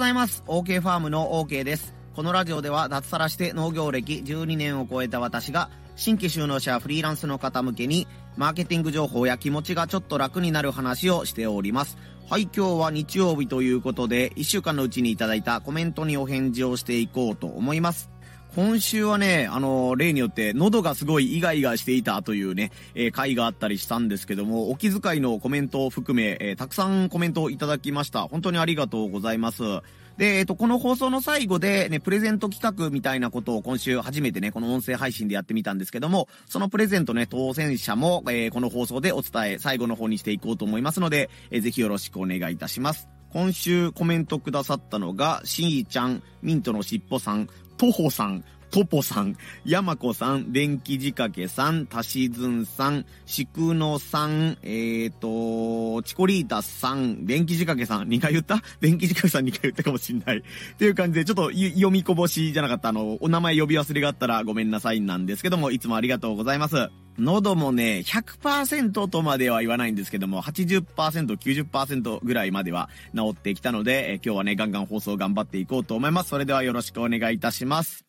ございます。OK ファームの OK です。このラジオでは脱サラして農業歴12年を超えた私が新規就農者フリーランスの方向けにマーケティング情報や気持ちがちょっと楽になる話をしております。はい、今日は日曜日ということで1週間のうちにいただいたコメントにお返事をしていこうと思います。今週はね、あの、例によって喉がすごいイガイガしていたというね、えー、回があったりしたんですけども、お気遣いのコメントを含め、えー、たくさんコメントをいただきました。本当にありがとうございます。で、えっと、この放送の最後でね、プレゼント企画みたいなことを今週初めてね、この音声配信でやってみたんですけども、そのプレゼントね、当選者も、えー、この放送でお伝え、最後の方にしていこうと思いますので、えー、ぜひよろしくお願いいたします。今週コメントくださったのが、しーちゃん、ミントのしっぽさん、とほさん、トポさん、ヤマコさん、電気仕掛けさん、タシズンさん、シクノさん、えーと、チコリータさん、電気仕掛けさん、2回言った？電気仕掛けさん2回言ったかもしんない。っていう感じで、ちょっと読みこぼしじゃなかった、あの、お名前呼び忘れがあったらごめんなさいなんですけども、いつもありがとうございます。喉もね、100%とまでは言わないんですけども、80%、90%ぐらいまでは治ってきたので、え今日はね、ガンガン放送頑張っていこうと思います。それではよろしくお願いいたします。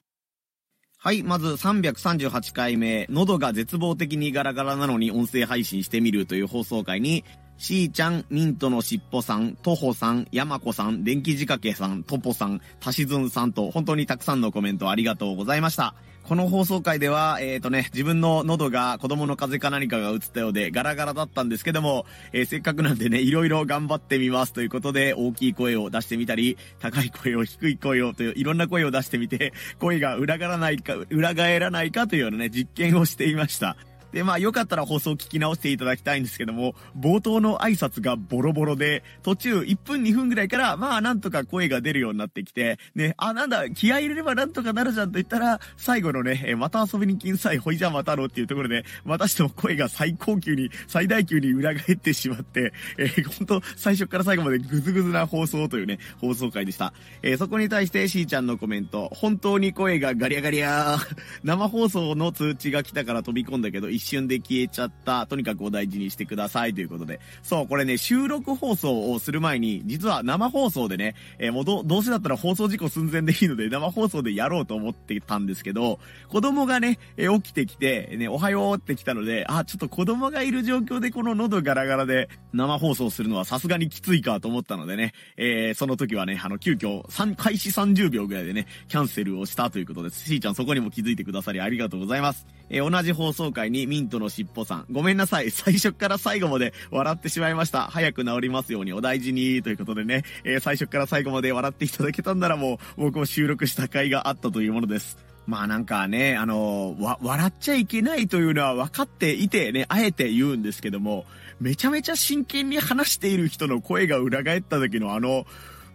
はい、まず338回目、喉が絶望的にガラガラなのに音声配信してみるという放送回に、しーちゃん、ミントのしっぽさん、とほさん、やまこさん、電気仕掛けさん、とぽさん、たしずんさんと、本当にたくさんのコメントありがとうございました。この放送回では、えっ、ー、とね、自分の喉が子供の風邪か何かが映ったようでガラガラだったんですけども、えー、せっかくなんでね、いろいろ頑張ってみますということで、大きい声を出してみたり、高い声を低い声をという、いろんな声を出してみて、声が裏がらないか、裏返らないかというようなね、実験をしていました。で、まあよかったら放送聞き直していただきたいんですけども、冒頭の挨拶がボロボロで、途中1分2分ぐらいから、まあなんとか声が出るようになってきて、ね、あ、なんだ、気合入れればなんとかなるじゃんと言ったら、最後のね、えまた遊びに来んさい、ほいじゃまたろうっていうところで、またしても声が最高級に、最大級に裏返ってしまって、えー、ほんと最初から最後までグズグズな放送というね、放送回でした。えー、そこに対してしーちゃんのコメント、本当に声がガリャガリャー、生放送の通知が来たから飛び込んだけど、一瞬で消えちゃった。とにかくお大事にしてくださいということで。そう、これね、収録放送をする前に、実は生放送でね、えー、もうど、どうせだったら放送事故寸前でいいので、生放送でやろうと思ってたんですけど、子供がね、えー、起きてきて、ね、おはようって来たので、あ、ちょっと子供がいる状況でこの喉ガラガラで生放送するのはさすがにきついかと思ったのでね、えー、その時はね、あの、急遽、3、開始30秒ぐらいでね、キャンセルをしたということです。しーちゃんそこにも気づいてくださりありがとうございます。えー、同じ放送回にミントのしっぽさん、ごめんなさい。最初から最後まで笑ってしまいました。早く治りますようにお大事に、ということでね、えー、最初から最後まで笑っていただけたんならもう、僕も収録した回があったというものです。まあなんかね、あのわ、笑っちゃいけないというのは分かっていてね、あえて言うんですけども、めちゃめちゃ真剣に話している人の声が裏返った時のあの、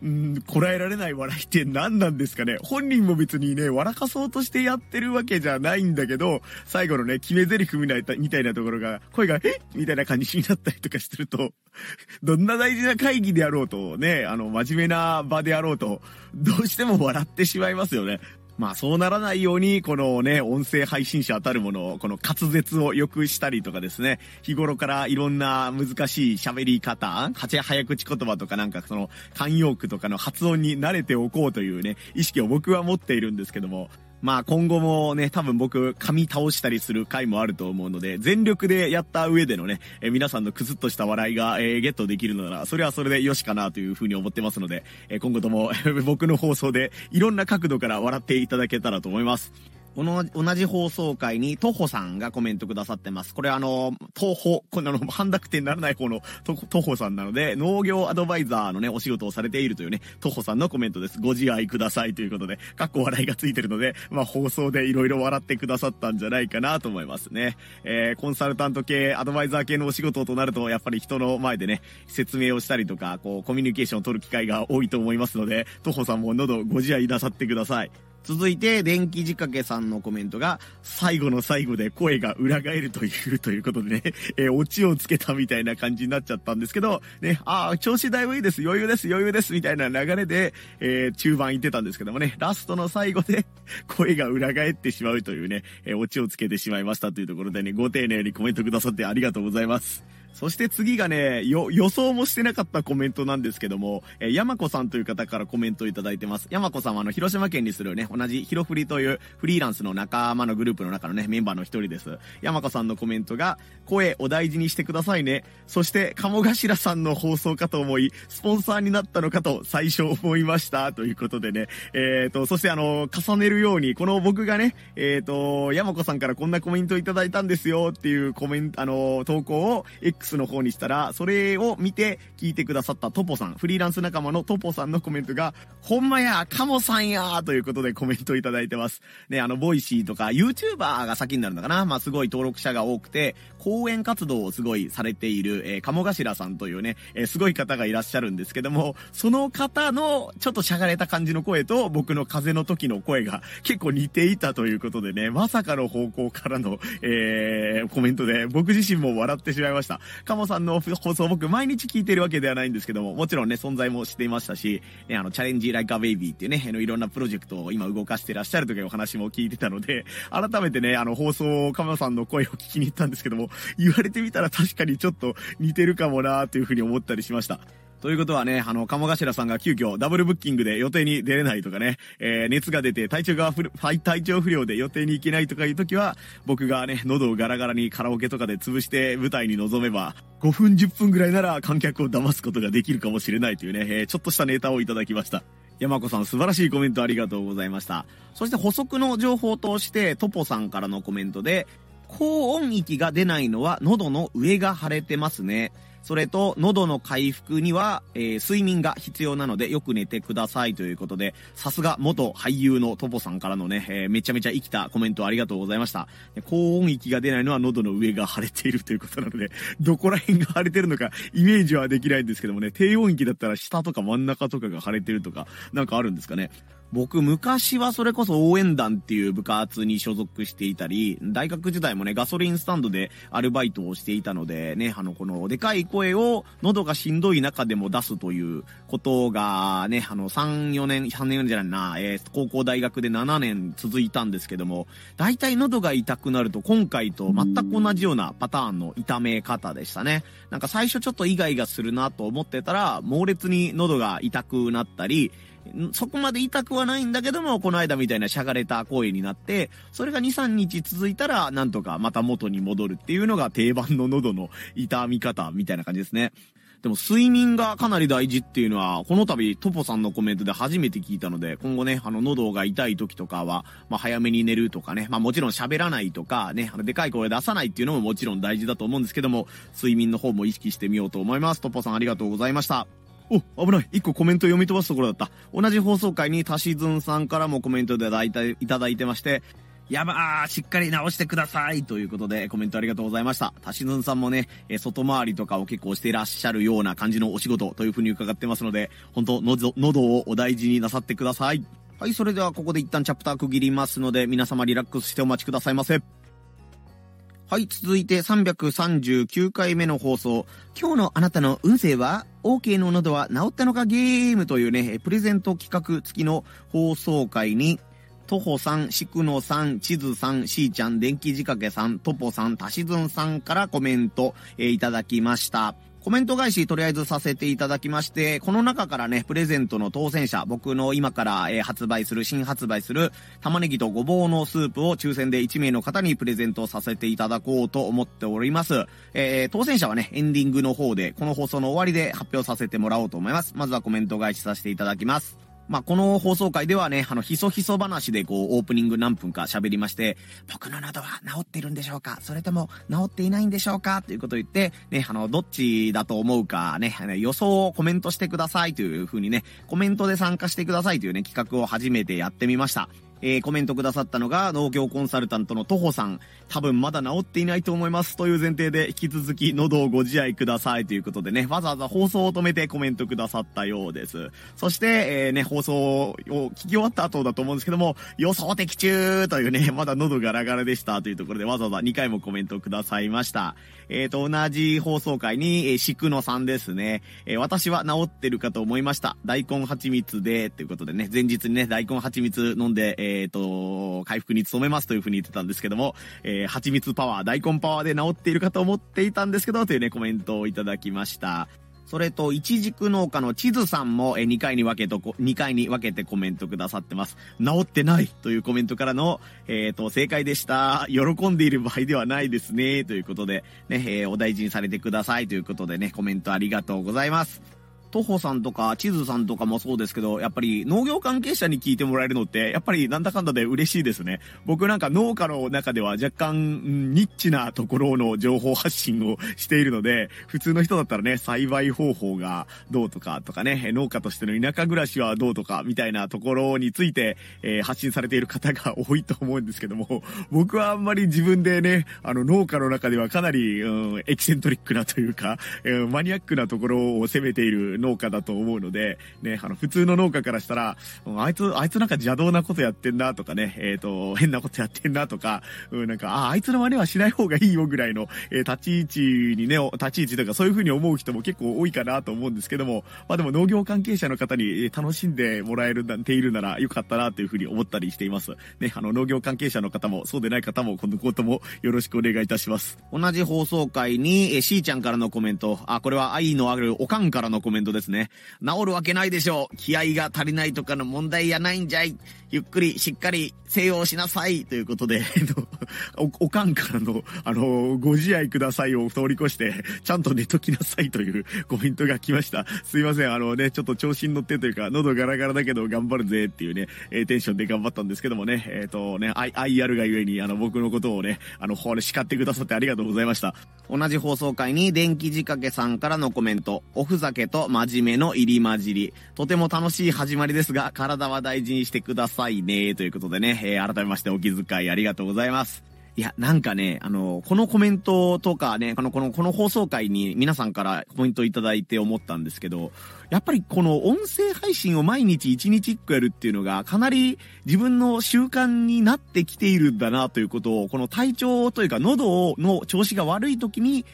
うん、こらえられない笑いって何なんですかね本人も別にね、笑かそうとしてやってるわけじゃないんだけど、最後のね、決め台詞みたいなみたいなところが、声が、えみたいな感じになったりとかしてると、どんな大事な会議であろうと、ね、あの、真面目な場であろうと、どうしても笑ってしまいますよね。まあそうならないように、このね、音声配信者当たるものを、この滑舌を良くしたりとかですね、日頃からいろんな難しい喋り方、早口言葉とかなんかその、慣用句とかの発音に慣れておこうというね、意識を僕は持っているんですけども、まあ今後もね、多分僕、噛み倒したりする回もあると思うので、全力でやった上でのね、え皆さんのクスっとした笑いが、え、ゲットできるのなら、それはそれでよしかなというふうに思ってますので、え今後とも僕の放送でいろんな角度から笑っていただけたらと思います。この同じ放送回に、とほさんがコメントくださってます。これあの、とほ、こんなの半濁点にならない方のと、とほさんなので、農業アドバイザーのね、お仕事をされているというね、とほさんのコメントです。ご自愛くださいということで、かっこ笑いがついてるので、まあ放送で色々笑ってくださったんじゃないかなと思いますね。えー、コンサルタント系、アドバイザー系のお仕事となると、やっぱり人の前でね、説明をしたりとか、こう、コミュニケーションを取る機会が多いと思いますので、とほさんも喉ご自愛なさってください。続いて、電気仕掛けさんのコメントが、最後の最後で声が裏返るというということでね、えー、オチをつけたみたいな感じになっちゃったんですけど、ね、ああ、調子だいぶいいです、余裕です、余裕です、みたいな流れで、えー、中盤言ってたんですけどもね、ラストの最後で 声が裏返ってしまうというね、えー、オチをつけてしまいましたというところでね、ご丁寧にコメントくださってありがとうございます。そして次がね、よ、予想もしてなかったコメントなんですけども、えー、山子さんという方からコメントをいただいてます。山子さんはあの、広島県にするね、同じヒロフリというフリーランスの仲間のグループの中のね、メンバーの一人です。山子さんのコメントが、声お大事にしてくださいね。そして、鴨頭さんの放送かと思い、スポンサーになったのかと最初思いました。ということでね、えっ、ー、と、そしてあの、重ねるように、この僕がね、えっ、ー、と、山子さんからこんなコメントいただいたんですよっていうコメント、あの、投稿を X の方にしたら、それを見て聞いてくださったトポさん、フリーランス仲間のトポさんのコメントが、ほんまや、カモさんやということでコメントいただいてます。ね、あの、 Voicy とか YouTuber が先になるのかな？まあ、すごい登録者が多くて、講演活動をすごいされている、えー、鴨頭さんというね、えー、すごい方がいらっしゃるんですけども、その方のちょっとしゃがれた感じの声と僕の風邪の時の声が結構似ていたということでね、まさかの方向からの、えー、コメントで僕自身も笑ってしまいました。カモさんの放送僕毎日聞いてるわけではないんですけども、もちろんね、存在もしていましたし、ね、あの、チャレンジライカベイビーっていうね、あの、いろんなプロジェクトを今動かしてらっしゃるというお話も聞いてたので、改めてね、あの、放送、カモさんの声を聞きに行ったんですけども、言われてみたら確かにちょっと似てるかもなーというふうに思ったりしました。ということはね、あの、鴨頭さんが急遽ダブルブッキングで予定に出れないとかね、えー、熱が出て体調がふ体調不良で予定に行けないとかいう時は、僕がね、喉をガラガラにカラオケとかで潰して舞台に臨めば、5分10分ぐらいなら観客を騙すことができるかもしれないというね、えー、ちょっとしたネタをいただきました。山子さん素晴らしいコメントありがとうございました。そして補足の情報として、トポさんからのコメントで、高音域が出ないのは喉の上が腫れてますね。それと、喉の回復には、えー、睡眠が必要なので、よく寝てくださいということで、さすが元俳優のトポさんからのね、えー、めちゃめちゃ生きたコメントありがとうございました。高音域が出ないのは喉の上が腫れているということなので、どこら辺が腫れてるのか、イメージはできないんですけどもね、低音域だったら下とか真ん中とかが腫れてるとか、なんかあるんですかね。僕、昔はそれこそ応援団っていう部活に所属していたり、大学時代もね、ガソリンスタンドでアルバイトをしていたので、ね、あの、この、でかい声を喉がしんどい中でも出すということが、ね、あの、3、4年、3年じゃないな、えー、高校大学で7年続いたんですけども、大体喉が痛くなると今回と全く同じようなパターンの痛め方でしたね。なんか最初ちょっとイガイガするなと思ってたら、猛烈に喉が痛くなったり、そこまで痛くはないんだけども、この間みたいなしゃがれた声になって、それが2、3日続いたら、なんとかまた元に戻るっていうのが定番の喉の痛み方みたいな感じですね。でも睡眠がかなり大事っていうのは、この度トポさんのコメントで初めて聞いたので、今後ね、あの喉が痛い時とかは、まあ早めに寝るとかね、まあもちろん喋らないとかね、あのでかい声出さないっていうのももちろん大事だと思うんですけども、睡眠の方も意識してみようと思います。トポさんありがとうございました。お、危ない。一個コメント読み飛ばすところだった。同じ放送回にタシズンさんからもコメントでいただいてまして、やばー、しっかり直してくださいということでコメントありがとうございました。タシズンさんもね、え外回りとかを結構していらっしゃるような感じのお仕事というふうに伺ってますので、本当喉、喉をお大事になさってください。はい、それではここで一旦チャプター区切りますので、皆様リラックスしてお待ちくださいませ。はい、続いて339回目の放送。今日のあなたの運勢は ?OK の喉は治ったのかゲームというね、プレゼント企画付きの放送会に、とほさん、しくのさん、ちずさん、しーちゃん、電気仕掛けさん、とぽさん、たしずんさんからコメント、えー、いただきました。コメント返しとりあえずさせていただきまして、この中からね、プレゼントの当選者、僕の今から、えー、発売する、新発売する玉ねぎとごぼうのスープを抽選で1名の方にプレゼントさせていただこうと思っております。えー、当選者はね、エンディングの方で、この放送の終わりで発表させてもらおうと思います。まずはコメント返しさせていただきます。まあ、この放送回ではね、あの、ひそひそ話でこう、オープニング何分か喋りまして、僕の喉は治ってるんでしょうか？それとも治っていないんでしょうか？ということを言って、ね、あの、どっちだと思うかね、予想をコメントしてくださいという風にね、コメントで参加してくださいというね、企画を初めてやってみました。えー、コメントくださったのが農業コンサルタントのとほさん。多分まだ治っていないと思います。という前提で引き続き喉をご自愛くださいということでね、わざわざ放送を止めてコメントくださったようです。そして、えー、ね、放送を聞き終わった後だと思うんですけども、予想的中というね、まだ喉ガラガラでしたというところでわざわざ2回もコメントくださいました。えー、と、同じ放送回に、えー、しくのさんですね。えー、私は治ってるかと思いました。大根蜂蜜で、ということでね、前日にね、大根蜂蜜飲んで、ええっ、と、回復に努めますというふうに言ってたんですけども、えー、蜂蜜パワー、大根パワーで治っているかと思っていたんですけど、というね、コメントをいただきました。それと、いちじく農家の地図さんも、え、2回に分けと、2回に分けてコメントくださってます。治ってないというコメントからの、えっ、ー、と、正解でした。喜んでいる場合ではないですね。ということで、ね、えー、お大事にされてくださいということでね、コメントありがとうございます。徒歩さんとか、地図さんとかもそうですけど、やっぱり農業関係者に聞いてもらえるのって、やっぱりなんだかんだで嬉しいですね。僕なんか農家の中では若干、ニッチなところの情報発信をしているので、普通の人だったらね、栽培方法がどうとかとかね、農家としての田舎暮らしはどうとかみたいなところについて、えー、発信されている方が多いと思うんですけども、僕はあんまり自分でね、あの農家の中ではかなり、うん、エキセントリックなというか、えー、マニアックなところを攻めている農家だと思うので、ね、あの、普通の農家からしたら、あいつ、あいつなんか邪道なことやってんなとかね、えっ、ー、と、変なことやってんなとか、うん、なんか、あ、あいつの真似はしない方がいいよぐらいの、えー、立ち位置にね、立ち位置とかそういう風に思う人も結構多いかなと思うんですけども、まあでも農業関係者の方に楽しんでもらえるなんているならよかったなという風に思ったりしています。ね、あの、農業関係者の方も、そうでない方も、このこともよろしくお願いいたします。同じ放送回に、えー、しーちゃんからのコメント、あ、これは愛のあるおかんからのコメントですね。治るわけないでしょう。気合が足りないとかの問題やないんじゃい。ゆっくりしっかり静養しなさい。ということで、お、おかんからの、あの、ご自愛くださいを通り越して、ちゃんと寝ときなさいというコメントが来ました。すいません。あのね、ちょっと調子に乗ってというか、喉ガラガラだけど頑張るぜっていうね、えー、テンションで頑張ったんですけどもね、えっ、ー、とね、愛、愛あるがゆえに、あの、僕のことをね、あの、ほれ叱ってくださってありがとうございました。同じ放送回に、電気仕掛けさんからのコメント、おふざけと真面目の入り混じり、とても楽しい始まりですが、体は大事にしてくださいさいね、ということでね、えー、改めましてお気遣いありがとうございます。いや、なんかね、あの、このコメントとかね、あの、この、この放送回に皆さんからコメントいただいて思ったんですけど、やっぱりこの音声配信を毎日1日1個やるっていうのがかなり自分の習慣になってきているんだなということを、この体調というか喉の調子が悪い時に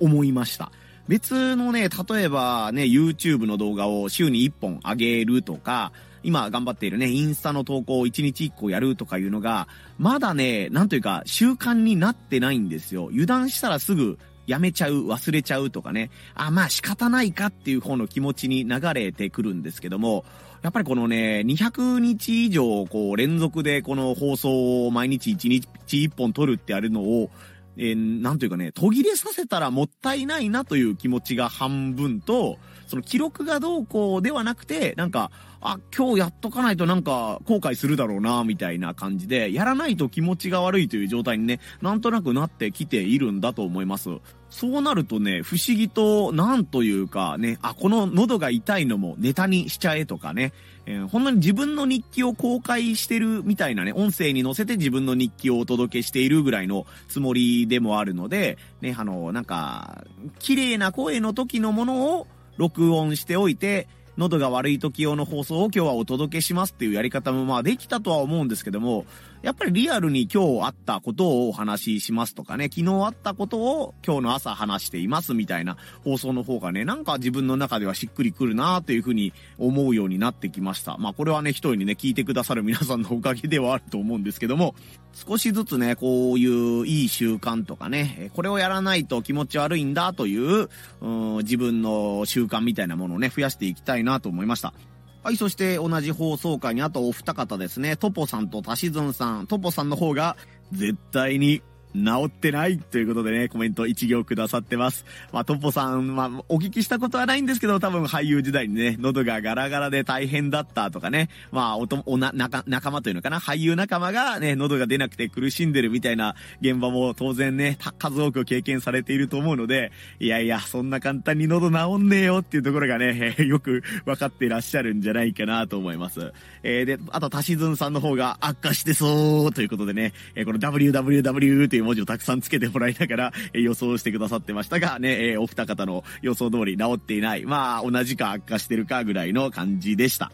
思いました。別のね、例えばね、YouTube の動画を週に1本上げるとか、今頑張っているね、インスタの投稿を1日1個やるとかいうのが、まだね、なんというか習慣になってないんですよ。油断したらすぐやめちゃう、忘れちゃうとかね、あ、まあ仕方ないかっていう方の気持ちに流れてくるんですけども、やっぱりこのね、200日以上、こう、連続でこの放送を毎日1日1本撮るってやるのを、えー、なんというかね、途切れさせたらもったいないなという気持ちが半分と、その記録がどうこうではなくて、なんか、あ、今日やっとかないとなんか後悔するだろうな、みたいな感じで、やらないと気持ちが悪いという状態にね、なんとなくなってきているんだと思います。そうなるとね、不思議と、なんというかね、あ、この喉が痛いのもネタにしちゃえとかね、えー、ほんのに自分の日記を公開してるみたいなね、音声に載せて自分の日記をお届けしているぐらいのつもりでもあるので、ね、あの、なんか、綺麗な声の時のものを、録音しておいて、喉が悪い時用の放送を今日はお届けしますっていうやり方もまあできたとは思うんですけども、やっぱりリアルに今日あったことをお話ししますとかね、昨日あったことを今日の朝話していますみたいな放送の方がね、なんか自分の中ではしっくりくるなというふうに思うようになってきました。まあこれはね、一人にね、聞いてくださる皆さんのおかげではあると思うんですけども、少しずつね、こういういい習慣とかね、これをやらないと気持ち悪いんだという、うん自分の習慣みたいなものをね、増やしていきたいなと思いました。はい、そして同じ放送回にあとお二方ですね、トポさんとタシズンさん。トポさんの方が絶対に治ってないということでね、コメント一行くださってます。まあ、トッポさん、まあ、お聞きしたことはないんですけど、多分俳優時代にね、喉がガラガラで大変だったとかね、まあ、おと、おな、仲、仲間というのかな、俳優仲間がね、喉が出なくて苦しんでるみたいな現場も当然ね、数多く経験されていると思うので、いやいや、そんな簡単に喉治んねえよっていうところがね、よく分かっていらっしゃるんじゃないかなと思います。えー、で、あと、タシズンさんの方が悪化してそうということでね、えー、この WWW といういう文字をたくさんつけてもらいながら、え予想してくださってましたが、ね、えお二方の予想通り治っていない。まあ、同じか悪化してるかぐらいの感じでした。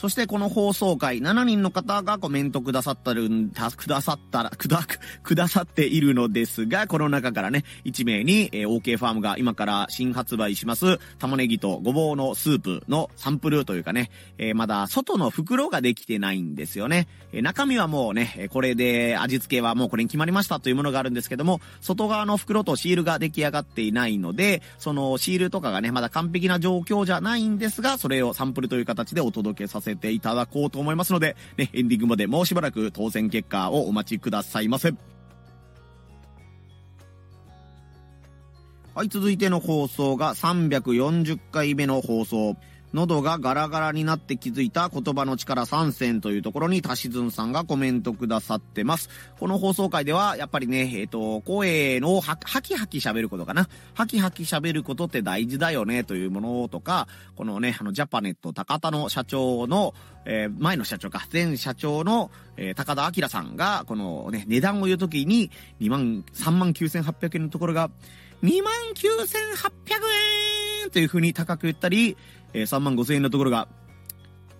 そしてこの放送回、7人の方がコメントくださったるん、くださったら、くだ、くださっているのですが、この中からね、1名に、えー、OK ファームが今から新発売します、玉ねぎとごぼうのスープのサンプルというかね、えー、まだ外の袋ができてないんですよね。えー、中身はもうね、これで味付けはもうこれに決まりましたというものがあるんですけども、外側の袋とシールが出来上がっていないので、そのシールとかがね、まだ完璧な状況じゃないんですが、それをサンプルという形でお届けさせせていただこうと思いますので、ね、エンディングまでもうしばらく当選結果をお待ちくださいませ。はい、続いての放送が340回目の放送。喉がガラガラになって気づいた言葉の力参戦というところに、たしずんさんがコメントくださってます。この放送回では、やっぱりね、えっ、ー、と、声のは、はきはき喋ることかな。はきはき喋ることって大事だよね、というものとか、このね、あの、ジャパネット高田の社長の、えー、前の社長か、前社長の、えー、高田明さんが、このね、値段を言うときに、2万、3万9800円のところが、2万9800円という風に高く言ったり、えー、3万5千円のところが、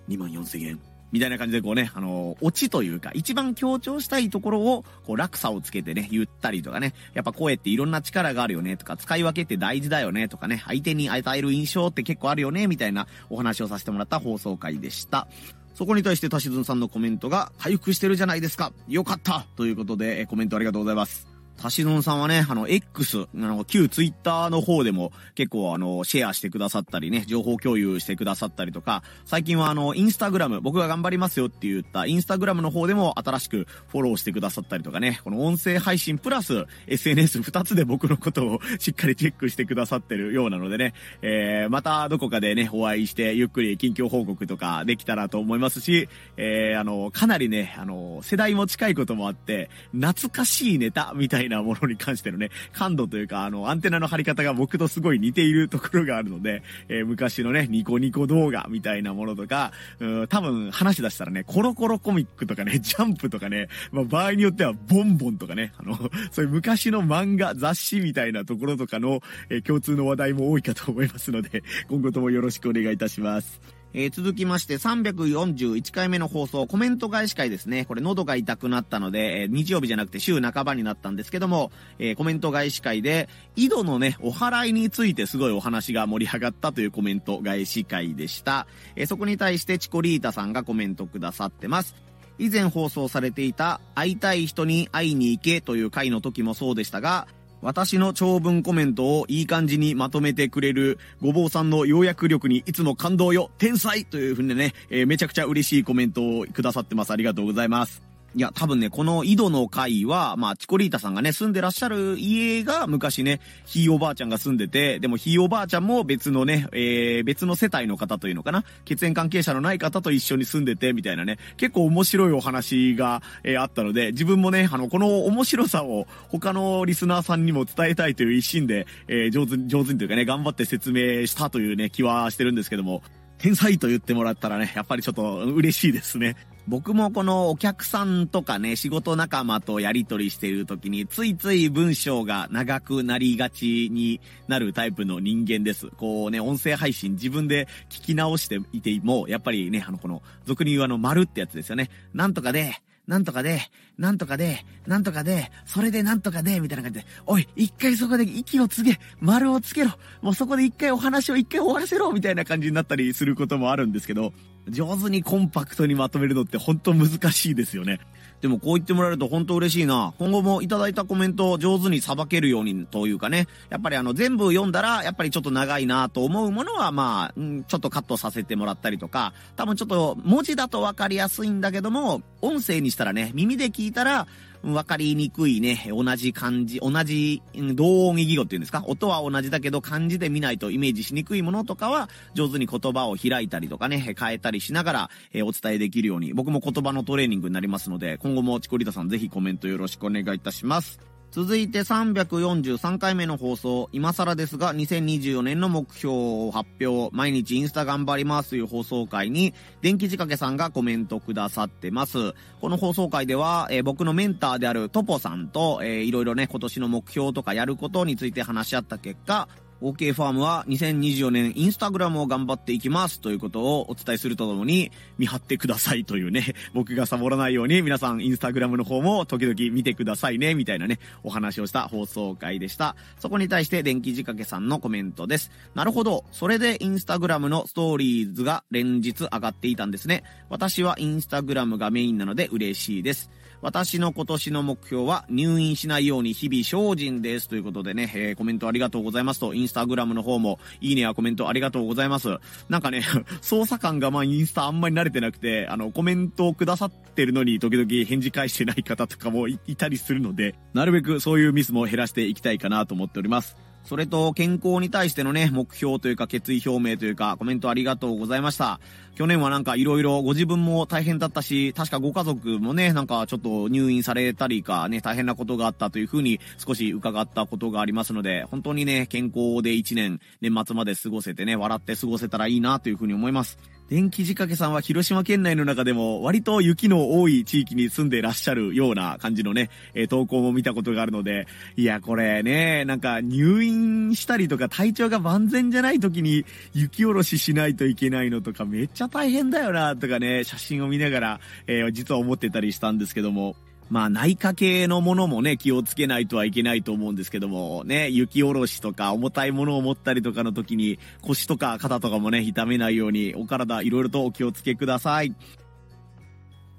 2万4千円。みたいな感じでこうね、あのー、オチというか、一番強調したいところを、こう、落差をつけてね、言ったりとかね、やっぱ声っていろんな力があるよね、とか、使い分けって大事だよね、とかね、相手に与える印象って結構あるよね、みたいなお話をさせてもらった放送回でした。そこに対して、たしずんさんのコメントが、回復してるじゃないですかよかったということで、コメントありがとうございます。タシノンさんはね、あの、X、あの、旧ツイッターの方でも結構あの、シェアしてくださったりね、情報共有してくださったりとか、最近はあの、インスタグラム、僕が頑張りますよって言ったインスタグラムの方でも新しくフォローしてくださったりとかね、この音声配信プラス SNS2 つで僕のことをしっかりチェックしてくださってるようなのでね、えー、またどこかでね、お会いしてゆっくり近況報告とかできたらと思いますし、えー、あの、かなりね、あの、世代も近いこともあって、懐かしいネタみたいななものに関してのね、感度というか、あの、アンテナの張り方が僕とすごい似ているところがあるので、えー、昔のね、ニコニコ動画みたいなものとか、うん、多分話し出したらね、コロコロコミックとかね、ジャンプとかね、まあ、場合によってはボンボンとかね、あの、そういう昔の漫画、雑誌みたいなところとかの、えー、共通の話題も多いかと思いますので、今後ともよろしくお願いいたします。えー、続きまして341回目の放送、コメント返し会ですね。これ喉が痛くなったので、えー、日曜日じゃなくて週半ばになったんですけども、えー、コメント返し会で、井戸のね、お払いについてすごいお話が盛り上がったというコメント返し会でした。えそこに対してチコリータさんがコメントくださってます。以前放送されていた会いたい人に会いに行けという回の時もそうでしたが、私の長文コメントをいい感じにまとめてくれるごぼうさんの要約力にいつも感動よ天才というふうにね、えー、めちゃくちゃ嬉しいコメントをくださってます。ありがとうございます。いや、多分ね、この井戸の会は、まあ、チコリータさんがね、住んでらっしゃる家が昔ね、ひいおばあちゃんが住んでて、でもひいおばあちゃんも別のね、えー、別の世帯の方というのかな、血縁関係者のない方と一緒に住んでて、みたいなね、結構面白いお話が、えー、あったので、自分もね、あの、この面白さを他のリスナーさんにも伝えたいという一心で、えー、上手に、上手にというかね、頑張って説明したというね、気はしてるんですけども、天才と言ってもらったらね、やっぱりちょっと嬉しいですね。僕もこのお客さんとかね、仕事仲間とやりとりしている時に、ついつい文章が長くなりがちになるタイプの人間です。こうね、音声配信自分で聞き直していても、やっぱりね、あの、この、俗に言うあの、丸ってやつですよね。なんとかで、なんとかで、なんとかで、なんとかで、それでなんとかで、みたいな感じで、おい、一回そこで息をつげ、丸をつけろ、もうそこで一回お話を一回終わらせろ、みたいな感じになったりすることもあるんですけど、上手にコンパクトにまとめるのって本当難しいですよね。でもこう言ってもらえると本当嬉しいな。今後もいただいたコメントを上手にさばけるようにというかね、やっぱりあの全部読んだらやっぱりちょっと長いなと思うものはまあ、ちょっとカットさせてもらったりとか、多分ちょっと文字だとわかりやすいんだけども、音声にしたらね、耳で聞いたら、わかりにくいね、同じ漢字、同じ、同音異義語っていうんですか？音は同じだけど漢字で見ないとイメージしにくいものとかは、上手に言葉を開いたりとかね、変えたりしながら、え、お伝えできるように、僕も言葉のトレーニングになりますので、今後もチコリタさんぜひコメントよろしくお願いいたします。続いて343回目の放送、今更ですが、2024年の目標を発表、毎日インスタ頑張りますという放送回に、電気仕掛けさんがコメントくださってます。この放送回では、えー、僕のメンターであるトポさんと、えー、いろいろね、今年の目標とかやることについて話し合った結果、OK ファームは2024年インスタグラムを頑張っていきますということをお伝えするとともに見張ってくださいというね、僕がサボらないように皆さんインスタグラムの方も時々見てくださいねみたいなね、お話をした放送回でした。そこに対して電気仕掛けさんのコメントです。なるほど。それでインスタグラムのストーリーズが連日上がっていたんですね。私はインスタグラムがメインなので嬉しいです。私の今年の目標は入院しないように日々精進です。ということでね、えー、コメントありがとうございますと、インスタグラムの方も、いいねやコメントありがとうございます。なんかね、操作感がまあインスタあんまり慣れてなくて、あの、コメントをくださってるのに時々返事返してない方とかもいたりするので、なるべくそういうミスも減らしていきたいかなと思っております。それと健康に対してのね、目標というか決意表明というかコメントありがとうございました。去年はなんか色々ご自分も大変だったし、確かご家族もね、なんかちょっと入院されたりかね、大変なことがあったというふうに少し伺ったことがありますので、本当にね、健康で1年、年末まで過ごせてね、笑って過ごせたらいいなというふうに思います。電気仕掛けさんは広島県内の中でも割と雪の多い地域に住んでらっしゃるような感じのね、えー、投稿も見たことがあるので、いや、これね、なんか入院したりとか体調が万全じゃない時に雪下ろししないといけないのとかめっちゃ大変だよな、とかね、写真を見ながら、えー、実は思ってたりしたんですけども、まあ内科系のものもね、気をつけないとはいけないと思うんですけども、ね、雪下ろしとか重たいものを持ったりとかの時に腰とか肩とかもね、痛めないようにお体いろいろとお気をつけください。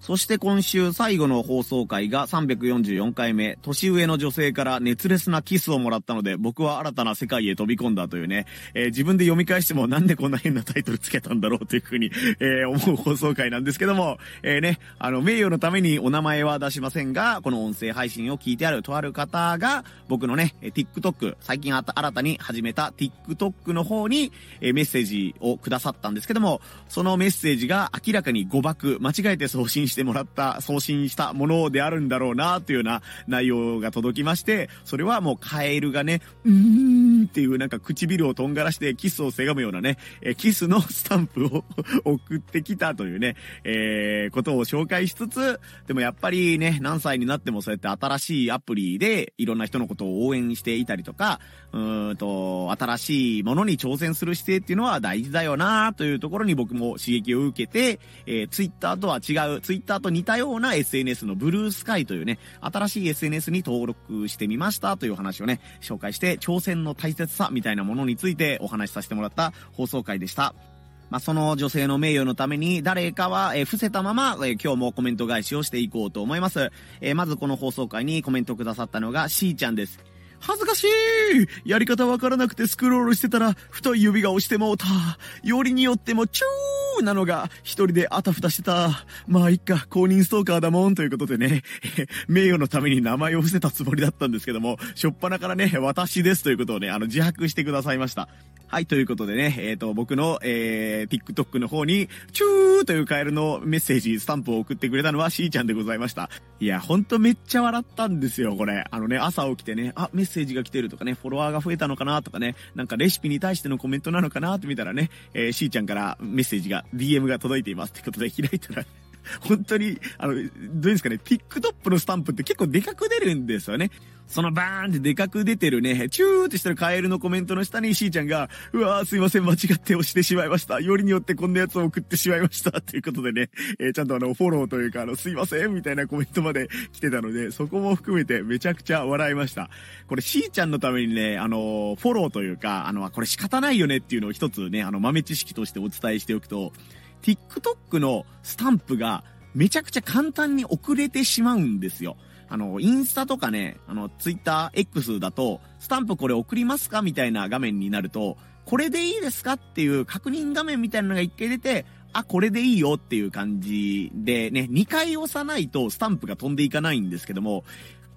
そして今週最後の放送回が344回目、年上の女性から熱烈なキスをもらったので、僕は新たな世界へ飛び込んだというね、えー、自分で読み返してもなんでこんな変なタイトルつけたんだろうというふうに、えー、思う放送回なんですけども、えー、ね、あの、名誉のためにお名前は出しませんが、この音声配信を聞いてあるとある方が、僕のね、TikTok、最近新たに始めた TikTok の方に、えメッセージをくださったんですけども、そのメッセージが明らかに誤爆、間違えて送信してもらった、送信したものであるんだろうな、というような内容が届きまして、それはもうカエルがね、うーんっていうなんか唇をとんがらしてキスをせがむようなね、えキスのスタンプを送ってきたというね、えー、ことを紹介しつつ、でもやっぱりね、何歳になってもそうやって新しいアプリでいろんな人のことを応援していたりとか、うーんと、新しいものに挑戦する姿勢っていうのは大事だよなというところに僕も刺激を受けて、えー、ツイッターとは違う、ツイターと似たような SNS のブルースカイというね、新しい SNS に登録してみましたという話をね、紹介して、挑戦の大切さみたいなものについてお話しさせてもらった放送回でした。まあ、その女性の名誉のために誰かは、え、伏せたまま、え、今日もコメント返しをしていこうと思います。え、まずこの放送回にコメントくださったのがしーちゃんです。恥ずかしいやり方わからなくてスクロールしてたら、太い指が押してもうた。よりによっても、チューなのが、一人であたふたしてた。まあ、いっか、公認ストーカーだもん、ということでね、名誉のために名前を伏せたつもりだったんですけども、しょっぱなからね、私ですということをね、あの、自白してくださいました。はい、ということでね、えっ、ー、と、僕の、えー、TikTok の方に、チューというカエルのメッセージ、スタンプを送ってくれたのはしーちゃんでございました。いや、ほんとめっちゃ笑ったんですよ、これ。あのね、朝起きてね、あ、メッセージが来てるとかね、フォロワーが増えたのかなとかね、なんかレシピに対してのコメントなのかなって見たらね、えー、しーちゃんからメッセージが、DM が届いていますってことで開いたら 本当に、あの、どうですかね、ピックトップのスタンプって結構でかく出るんですよね。そのバーンってでかく出てるね、チューってしたらカエルのコメントの下にしーちゃんが、うわーすいません、間違って押してしまいました。よりによってこんなやつを送ってしまいました。ということでね、えー、ちゃんとあの、フォローというか、あの、すいません、みたいなコメントまで来てたので、そこも含めてめちゃくちゃ笑いました。これしーちゃんのためにね、あの、フォローというか、あの、これ仕方ないよねっていうのを一つね、あの、豆知識としてお伝えしておくと、TikTok のスタンプがめちゃくちゃ簡単に遅れてしまうんですよ。あの、インスタとかね、あの、ツイッター X だと、スタンプこれ送りますかみたいな画面になると、これでいいですかっていう確認画面みたいなのが一回出て、あ、これでいいよっていう感じでね、2回押さないとスタンプが飛んでいかないんですけども、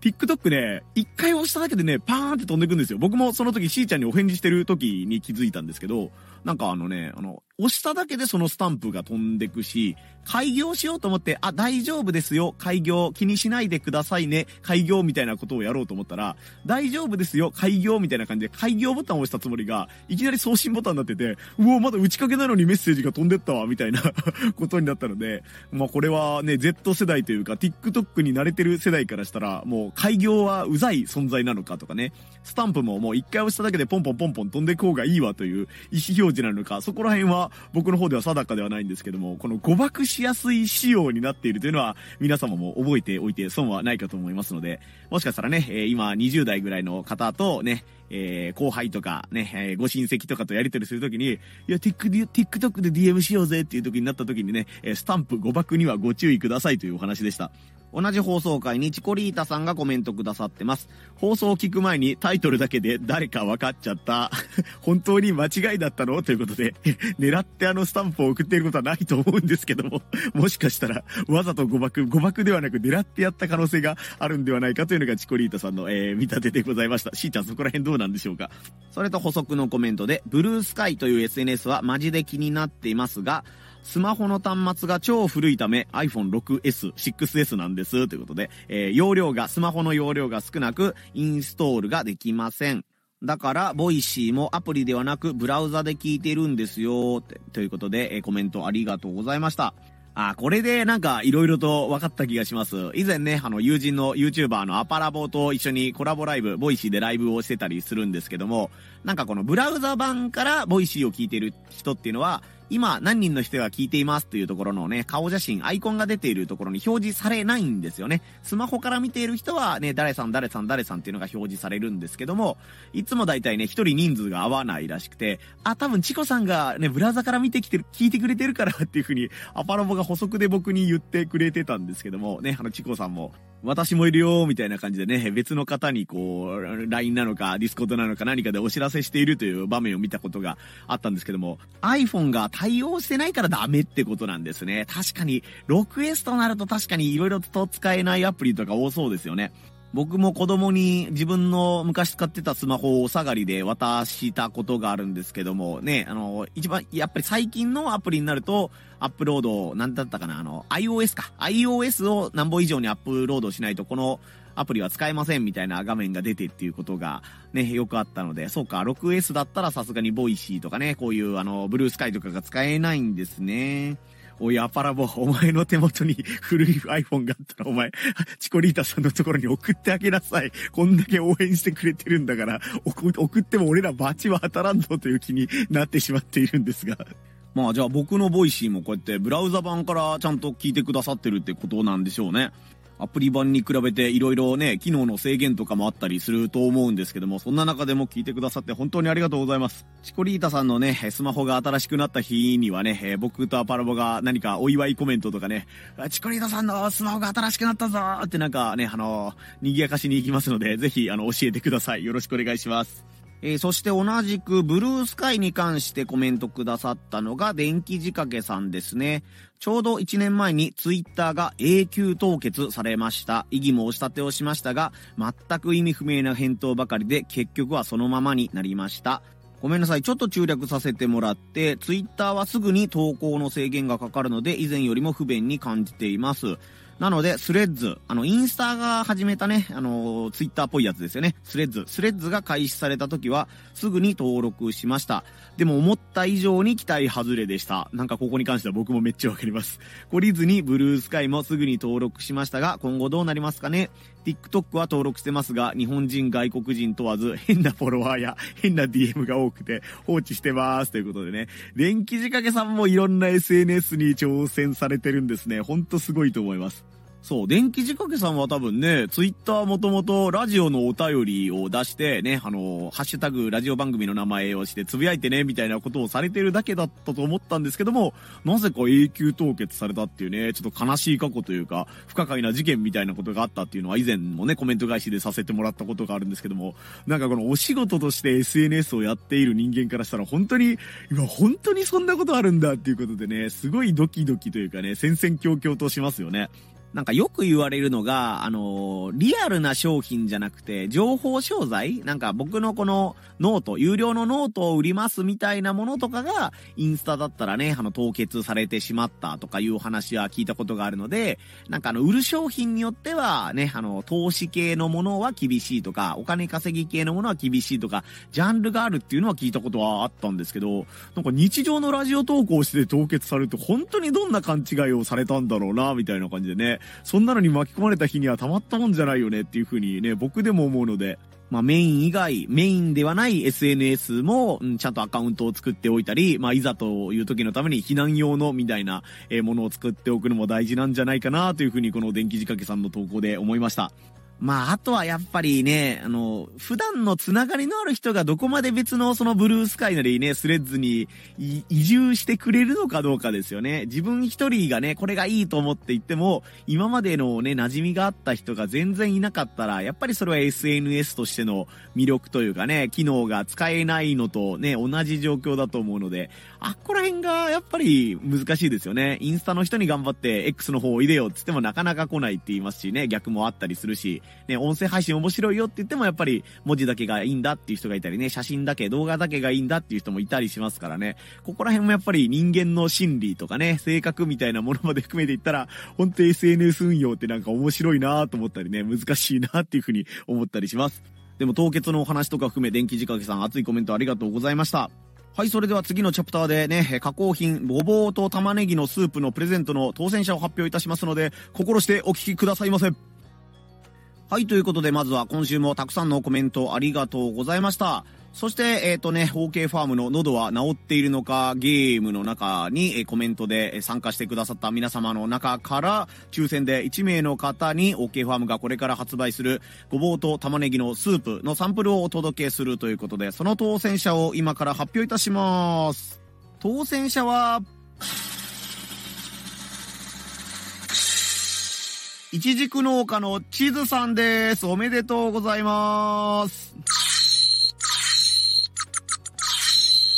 TikTok ね、1回押しただけでね、パーンって飛んでくんですよ。僕もその時しーちゃんにお返事してる時に気づいたんですけど、なんかあのね、あの、押しただけでそのスタンプが飛んでくし、開業しようと思って、あ、大丈夫ですよ、開業、気にしないでくださいね、開業みたいなことをやろうと思ったら、大丈夫ですよ、開業みたいな感じで、開業ボタンを押したつもりが、いきなり送信ボタンになってて、うお、まだ打ちかけなのにメッセージが飛んでったわ、みたいな ことになったので、まあこれはね、Z 世代というか、TikTok に慣れてる世代からしたら、もう開業はうざい存在なのかとかね、スタンプももう一回押しただけでポンポンポンポン飛んでいく方がいいわという意思表示なのか、そこら辺は僕の方では定かではないんですけども、この誤爆しやすい仕様になっているというのは、皆様も覚えておいて損はないかと思いますので、もしかしたらね、え今20代ぐらいの方とね、えー、後輩とかね、えー、ご親戚とかとやり取りするときに、いや、TikTok で DM しようぜっていう時になった時にね、スタンプ誤爆にはご注意くださいというお話でした。同じ放送回にチコリータさんがコメントくださってます。放送を聞く前にタイトルだけで誰か分かっちゃった。本当に間違いだったの？ということで、狙ってあのスタンプを送っていることはないと思うんですけども、もしかしたらわざと誤爆、誤爆ではなく狙ってやった可能性があるんではないかというのがチコリータさんの、えー、見立てでございました。しーちゃんそこら辺どうなんでしょうか？それと補足のコメントで、ブルースカイという SNS はマジで気になっていますが、スマホの端末が超古いため iPhone6S、6S なんです。ということで、えー、容量が、スマホの容量が少なく、インストールができません。だから、 Voicy もアプリではなく、ブラウザで聞いてるんですよ。ということで、えー、コメントありがとうございました。あ、これでなんか色々と分かった気がします。以前ね、あの友人の YouTuber のアパラボと一緒にコラボライブ、 Voicy でライブをしてたりするんですけども、なんかこのブラウザ版から Voicy を聞いてる人っていうのは、今何人の人が聞いていますというところのね、顔写真、アイコンが出ているところに表示されないんですよね。スマホから見ている人はね、誰さん誰さん誰さんっていうのが表示されるんですけども、いつもだいたいね、一人人数が合わないらしくて、あ、多分チコさんがね、ブラウザから見てきてる、聞いてくれてるからっていう風に、アパラボが補足で僕に言ってくれてたんですけども、ね、あのチコさんも、私もいるよ、みたいな感じでね、別の方にこう、LINE なのか、 Discord なのか何かでお知らせしているという場面を見たことがあったんですけども、iPhone が対応してないからダメってことなんですね。確かに、6S となると確かに色々と使えないアプリとか多そうですよね。僕も子供に自分の昔使ってたスマホをお下がりで渡したことがあるんですけども、ね、あの、一番、やっぱり最近のアプリになると、アップロード、なんだったかな、あの、iOS か。iOS を何本以上にアップロードしないと、このアプリは使えませんみたいな画面が出てっていうことがね、よくあったので、そうか、6S だったらさすがに Voicy とかね、こういうあの、 Bluesky とかが使えないんですね。おい、アパラボ、お前の手元に古い iPhone があったら、お前、チコリータさんのところに送ってあげなさい。こんだけ応援してくれてるんだから、送っても俺らバチは当たらんぞという気になってしまっているんですが。まあじゃあ僕の Voicy もこうやってブラウザ版からちゃんと聞いてくださってるってことなんでしょうね。アプリ版に比べて色々ね、機能の制限とかもあったりすると思うんですけども、そんな中でも聞いてくださって本当にありがとうございます。チコリータさんのね、スマホが新しくなった日にはね、僕とアパラボが何かお祝いコメントとかね、チコリータさんのスマホが新しくなったぞーってなんかね、あの賑やかしに行きますので、ぜひ、あの、教えてください。よろしくお願いします。えー、そして同じくブルースカイに関してコメントくださったのが電気仕掛けさんですね。ちょうど1年前にツイッターが永久凍結されました。異議申し立てをしましたが、全く意味不明な返答ばかりで結局はそのままになりました。ごめんなさい。ちょっと注略させてもらって、ツイッターはすぐに投稿の制限がかかるので、以前よりも不便に感じています。なので、スレッズ、あの、インスタが始めたね、あの、ツイッターっぽいやつですよね。スレッズ。スレッズが開始された時は、すぐに登録しました。でも思った以上に期待外れでした。なんかここに関しては僕もめっちゃわかります。懲りずにブルースカイもすぐに登録しましたが、今後どうなりますかね TikTok は登録してますが、日本人、外国人問わず、変なフォロワーや 変な DM が多くて放置してます。ということでね。電気仕掛けさんもいろんな SNS に挑戦されてるんですね。ほんとすごいと思います。そう、電気仕掛けさんは多分ね、ツイッターもともとラジオのお便りを出してね、あの、ハッシュタグラジオ番組の名前をしてつぶやいてね、みたいなことをされてるだけだったと思ったんですけども、なぜか永久凍結されたっていうね、ちょっと悲しい過去というか、不可解な事件みたいなことがあったっていうのは以前もね、コメント返しでさせてもらったことがあるんですけども、なんかこのお仕事として SNS をやっている人間からしたら本当に、今本当にそんなことあるんだっていうことでね、すごいドキドキというかね、戦々恐々としますよね。なんかよく言われるのが、あのリアルな商品じゃなくて、情報商材？なんか僕のこのノート、有料のノートを売りますみたいなものとかが、インスタだったらね、あの、凍結されてしまったとかいう話は聞いたことがあるので、なんかあの、売る商品によっては、ね、あの、投資系のものは厳しいとか、お金稼ぎ系のものは厳しいとか、ジャンルがあるっていうのは聞いたことはあったんですけど、なんか日常のラジオ投稿して凍結されると本当にどんな勘違いをされたんだろうな、みたいな感じでね、そんなのに巻き込まれた日にはたまったもんじゃないよねっていう風にね、僕でも思うので、まあメイン以外、メインではない SNS も、うん、ちゃんとアカウントを作っておいたり、まあいざという時のために避難用のみたいな、えものを作っておくのも大事なんじゃないかなというふうにこの電気仕掛けさんの投稿で思いました。まあ、あとはやっぱりね、あの、普段のつながりのある人がどこまで別のそのブルースカイなりね、スレッズに移住してくれるのかどうかですよね。自分一人がね、これがいいと思って言っても、今までのね、馴染みがあった人が全然いなかったら、やっぱりそれは SNS としての魅力というかね、機能が使えないのとね、同じ状況だと思うので、あっこら辺がやっぱり難しいですよね。インスタの人に頑張って X の方を入れよって言ってもなかなか来ないって言いますしね、逆もあったりするし、ね、音声配信面白いよって言ってもやっぱり文字だけがいいんだっていう人がいたりね、写真だけ、動画だけがいいんだっていう人もいたりしますからね、ここら辺もやっぱり人間の心理とかね、性格みたいなものまで含めて言ったら、本当 SNS 運用ってなんか面白いなと思ったりね、難しいなっていうふうに思ったりします。でも凍結のお話とか含め電気仕掛けさん熱いコメントありがとうございました。はい、それでは次のチャプターでね、加工品、ごぼうと玉ねぎのスープのプレゼントの当選者を発表いたしますので、心してお聞きくださいませ。はい、ということで、まずは今週もたくさんのコメントありがとうございました。そして、えっ、ー、とね、OK ファームの喉は治っているのかゲームの中に、えコメントで参加してくださった皆様の中から、抽選で1名の方に OK ファームがこれから発売するごぼうと玉ねぎのスープのサンプルをお届けするということで、その当選者を今から発表いたします。当選者は、いちじく農家のチズさんです。おめでとうございます。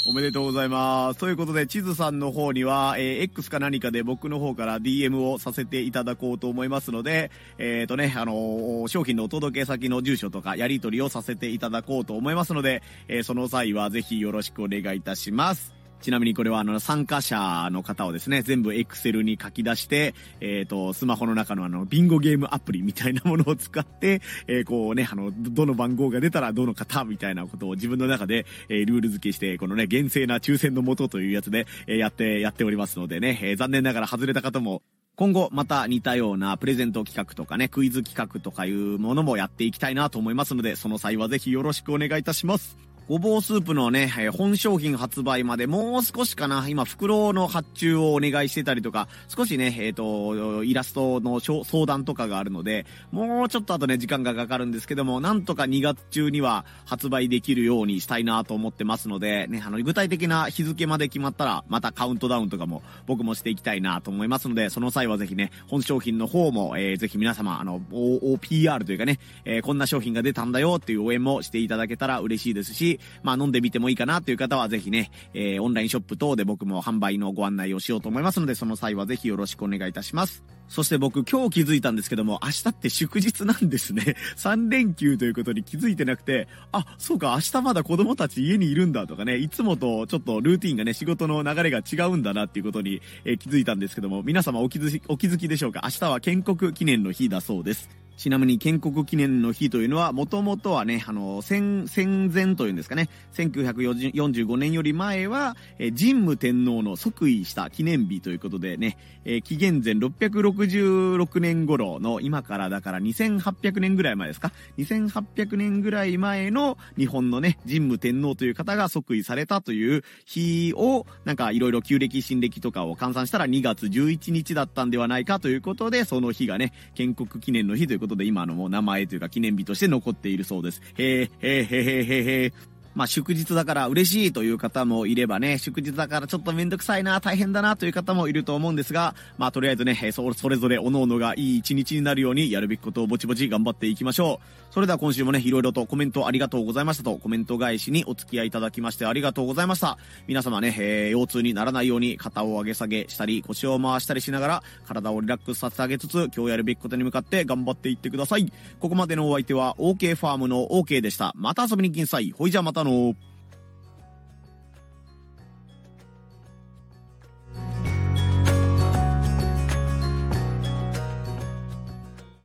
おめでとうございます。ということで、地図さんの方には、えー、X か何かで僕の方から DM をさせていただこうと思いますので、えっ、ー、とね、あのー、商品のお届け先の住所とかやり取りをさせていただこうと思いますので、え、その際はぜひよろしくお願いいたします。ちなみにこれはあの参加者の方をですね、全部エクセルに書き出して、えっ、ー、と、スマホの中のあの、ビンゴゲームアプリみたいなものを使って、えー、こうね、あの、どの番号が出たらどの方みたいなことを自分の中で、えー、ルール付けして、このね、厳正な抽選のもとというやつで、え、やって、やっておりますのでね、え、残念ながら外れた方も、今後また似たようなプレゼント企画とかね、クイズ企画とかいうものもやっていきたいなと思いますので、その際はぜひよろしくお願いいたします。ごぼうスープのね、本商品発売までもう少しかな、今袋の発注をお願いしてたりとか、少しね、えっ、ー、と、イラストの相談とかがあるので、もうちょっと後ね、時間がかかるんですけども、なんとか2月中には発売できるようにしたいなと思ってますので、ね、あの、具体的な日付まで決まったら、またカウントダウンとかも僕もしていきたいなと思いますので、その際はぜひね、本商品の方も、えー、ぜひ皆様、あの、OPR というかね、えー、こんな商品が出たんだよっていう応援もしていただけたら嬉しいですし、まあ飲んでみてもいいかなという方はぜひね、えー、オンラインショップ等で僕も販売のご案内をしようと思いますので、その際はぜひよろしくお願いいたします。そして僕今日気づいたんですけども、明日って祝日なんですね。3連休ということに気づいてなくて、あ、そうか、明日まだ子供たち家にいるんだとかね、いつもとちょっとルーティンがね、仕事の流れが違うんだなっていうことに、えー、気づいたんですけども、皆様お気づき、お気づきでしょうか？明日は建国記念の日だそうです。ちなみに建国記念の日というのは、もともとはね、あの、戦、戦前というんですかね、1945年より前は、え神武天皇の即位した記念日ということでね、え紀元前666年頃の、今からだから2800年ぐらい前ですか ?2800 年ぐらい前の日本のね、神武天皇という方が即位されたという日を、なんかいろいろ旧暦、新暦とかを換算したら2月11日だったんではないかということで、その日がね、建国記念の日ということでことで今のも名前というか記念日として残っているそうです。へえ、へえ、へえ、へえ、へえ、まあ、祝日だから嬉しいという方もいればね、祝日だからちょっとめんどくさいな、大変だなという方もいると思うんですが、まあ、とりあえずね、そそれぞれ各々がいい一日になるようにやるべきことをぼちぼち頑張っていきましょう。それでは今週もね、いろいろとコメントありがとうございましたと、コメント返しにお付き合いいただきましてありがとうございました。皆様ね、えー、腰痛にならないように肩を上げ下げしたり、腰を回したりしながら、体をリラックスさせてあげつつ、今日やるべきことに向かって頑張っていってください。ここまでのお相手は、OK ファームの OK でした。また遊びに来んさい。ほいじゃまたの